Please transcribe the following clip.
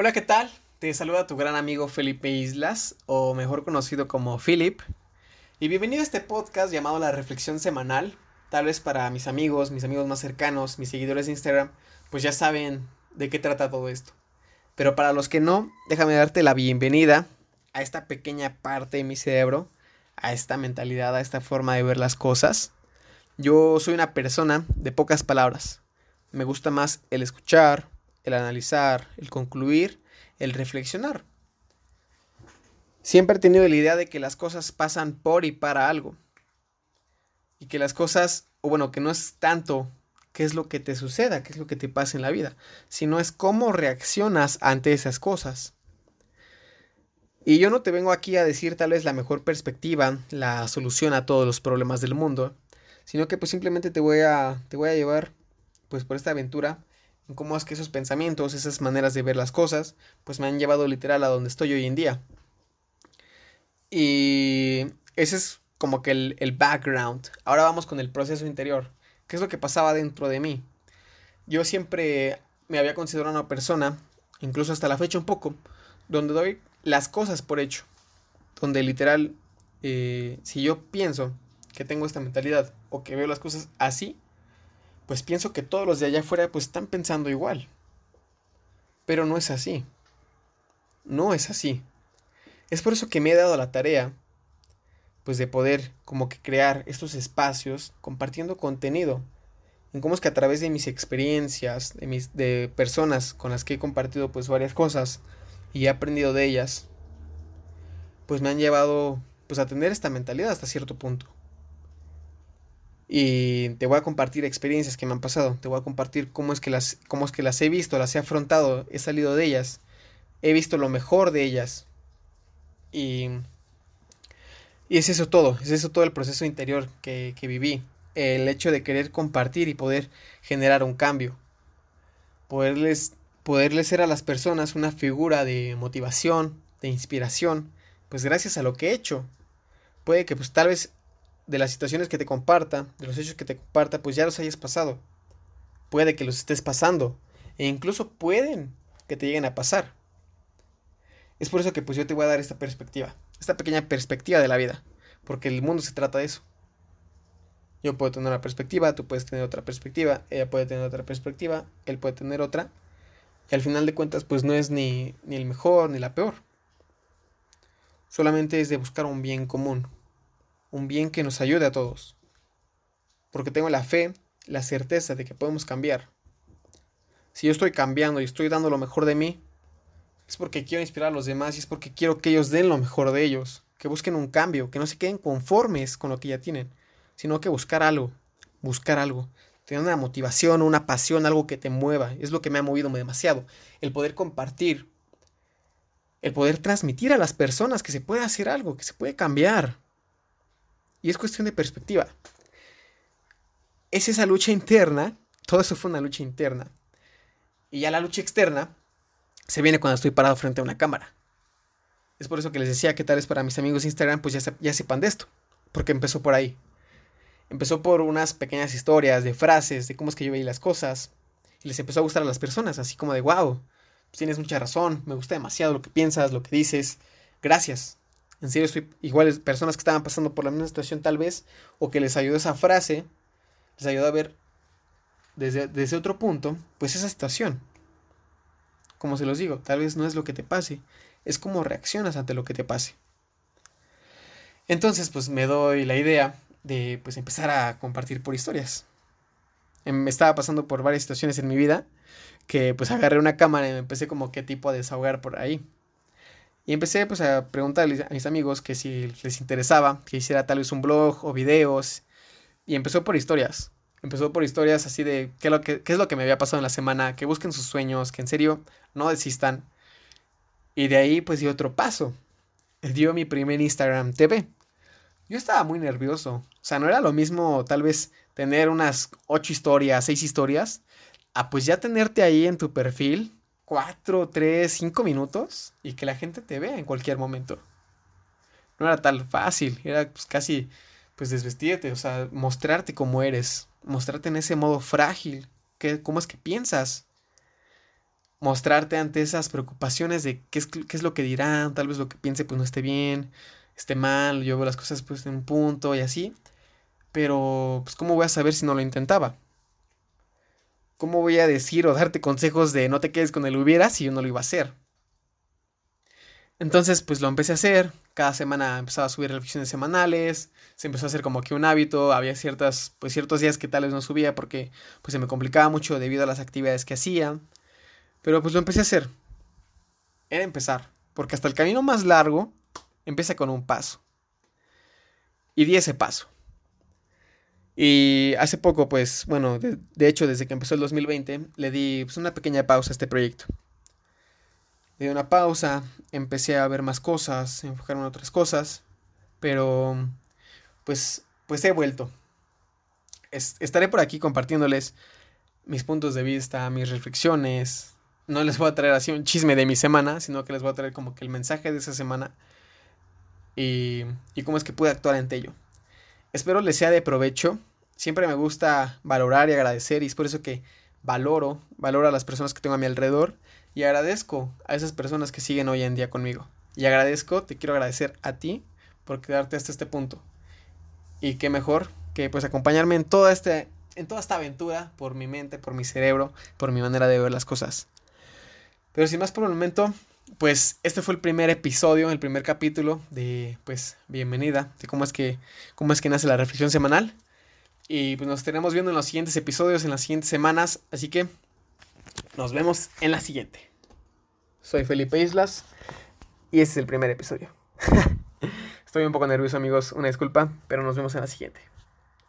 Hola, ¿qué tal? Te saluda tu gran amigo Felipe Islas, o mejor conocido como Philip. Y bienvenido a este podcast llamado La Reflexión Semanal. Tal vez para mis amigos, mis amigos más cercanos, mis seguidores de Instagram, pues ya saben de qué trata todo esto. Pero para los que no, déjame darte la bienvenida a esta pequeña parte de mi cerebro, a esta mentalidad, a esta forma de ver las cosas. Yo soy una persona de pocas palabras. Me gusta más el escuchar, el analizar, el concluir, el reflexionar. Siempre he tenido la idea de que las cosas pasan por y para algo. Y que las cosas, o bueno, que no es tanto qué es lo que te suceda, qué es lo que te pasa en la vida, sino es cómo reaccionas ante esas cosas. Y yo no te vengo aquí a decir tal vez la mejor perspectiva, la solución a todos los problemas del mundo, sino que pues simplemente te voy a, te voy a llevar pues por esta aventura en cómo es que esos pensamientos, esas maneras de ver las cosas, pues me han llevado literal a donde estoy hoy en día. Y ese es como que el, el background. Ahora vamos con el proceso interior. ¿Qué es lo que pasaba dentro de mí? Yo siempre me había considerado una persona, incluso hasta la fecha un poco, donde doy las cosas por hecho. Donde literal, eh, si yo pienso que tengo esta mentalidad o que veo las cosas así, pues pienso que todos los de allá afuera pues están pensando igual. Pero no es así. No es así. Es por eso que me he dado la tarea pues de poder como que crear estos espacios compartiendo contenido. En cómo es que a través de mis experiencias, de mis de personas con las que he compartido pues varias cosas y he aprendido de ellas, pues me han llevado pues a tener esta mentalidad hasta cierto punto. Y te voy a compartir experiencias que me han pasado. Te voy a compartir cómo es que las, cómo es que las he visto, las he afrontado, he salido de ellas. He visto lo mejor de ellas. Y, y es eso todo. Es eso todo el proceso interior que, que viví. El hecho de querer compartir y poder generar un cambio. Poderles, poderles ser a las personas una figura de motivación, de inspiración. Pues gracias a lo que he hecho. Puede que pues tal vez de las situaciones que te comparta, de los hechos que te comparta, pues ya los hayas pasado. Puede que los estés pasando. E incluso pueden que te lleguen a pasar. Es por eso que pues yo te voy a dar esta perspectiva. Esta pequeña perspectiva de la vida. Porque el mundo se trata de eso. Yo puedo tener una perspectiva, tú puedes tener otra perspectiva, ella puede tener otra perspectiva, él puede tener otra. Y al final de cuentas pues no es ni, ni el mejor ni la peor. Solamente es de buscar un bien común, un bien que nos ayude a todos. Porque tengo la fe, la certeza de que podemos cambiar. Si yo estoy cambiando y estoy dando lo mejor de mí, es porque quiero inspirar a los demás y es porque quiero que ellos den lo mejor de ellos, que busquen un cambio, que no se queden conformes con lo que ya tienen, sino que buscar algo, buscar algo, tener una motivación, una pasión, algo que te mueva, es lo que me ha movido demasiado, el poder compartir, el poder transmitir a las personas que se puede hacer algo, que se puede cambiar. Y es cuestión de perspectiva. Es esa lucha interna, todo eso fue una lucha interna. Y ya la lucha externa se viene cuando estoy parado frente a una cámara. Es por eso que les decía que tal vez para mis amigos de Instagram pues ya, ya sepan de esto. Porque empezó por ahí. Empezó por unas pequeñas historias de frases, de cómo es que yo veía las cosas. Y les empezó a gustar a las personas, así como de, wow, pues tienes mucha razón, me gusta demasiado lo que piensas, lo que dices. Gracias. En serio, estoy igual personas que estaban pasando por la misma situación tal vez, o que les ayudó esa frase, les ayudó a ver desde, desde otro punto, pues esa situación. Como se los digo, tal vez no es lo que te pase, es cómo reaccionas ante lo que te pase. Entonces, pues me doy la idea de pues empezar a compartir por historias. Me em, estaba pasando por varias situaciones en mi vida que pues agarré una cámara y me empecé como qué tipo a desahogar por ahí. Y empecé pues a preguntarles a mis amigos que si les interesaba que hiciera tal vez un blog o videos. Y empezó por historias. Empezó por historias así de qué, es lo que me había pasado en la semana, que busquen sus sueños, que en serio no desistan. Y de ahí pues dio otro paso. Dio mi primer Instagram TV. Yo estaba muy nervioso. O sea, no era lo mismo tal vez tener unas ocho historias, seis historias, a pues ya tenerte ahí en tu perfil cuatro, tres, cinco minutos y que la gente te vea en cualquier momento. No era tan fácil, era pues casi pues desvestirte, o sea, mostrarte como eres, mostrarte en ese modo frágil, que, cómo es que piensas. mostrarte ante esas preocupaciones de qué es, qué es lo que dirán, tal vez lo que piense pues no esté bien, esté mal, yo veo las cosas pues en un punto y así. Pero pues cómo voy a saber si no lo intentaba. ¿Cómo voy a decir o darte consejos de no te quedes con el hubiera si yo no lo iba a hacer? Entonces, pues lo empecé a hacer. Cada semana empezaba a subir reflexiones semanales. Se empezó a hacer como que un hábito. Había ciertas, pues ciertos días que tal vez no subía porque pues se me complicaba mucho debido a las actividades que hacía. Pero pues lo empecé a hacer. Era empezar. Porque hasta el camino más largo empieza con un paso. Y di ese paso. Y hace poco, pues, bueno, de, hecho, desde que empezó el 2020, le di pues, una pequeña pausa a este proyecto. Le di una pausa, empecé a ver más cosas, enfocarme en otras cosas, pero pues, pues he vuelto. estaré por aquí compartiéndoles mis puntos de vista, mis reflexiones. No les voy a traer así un chisme de mi semana, sino que les voy a traer como que el mensaje de esa semana y, y cómo es que pude actuar ante ello. Espero les sea de provecho. Siempre me gusta valorar y agradecer y es por eso que valoro, valoro a las personas que tengo a mi alrededor y agradezco a esas personas que siguen hoy en día conmigo. Y agradezco, te quiero agradecer a ti por quedarte hasta este punto. Y qué mejor que pues acompañarme en toda, este, en toda esta aventura por mi mente, por mi cerebro, por mi manera de ver las cosas. Pero sin más por el momento, pues este fue el primer episodio, el primer capítulo de pues bienvenida, de cómo es que cómo es que nace la reflexión semanal. Y pues nos estaremos viendo en los siguientes episodios, en las siguientes semanas, así que nos vemos en la siguiente. Soy Felipe Islas y este es el primer episodio. Estoy un poco nervioso amigos, una disculpa, pero nos vemos en la siguiente.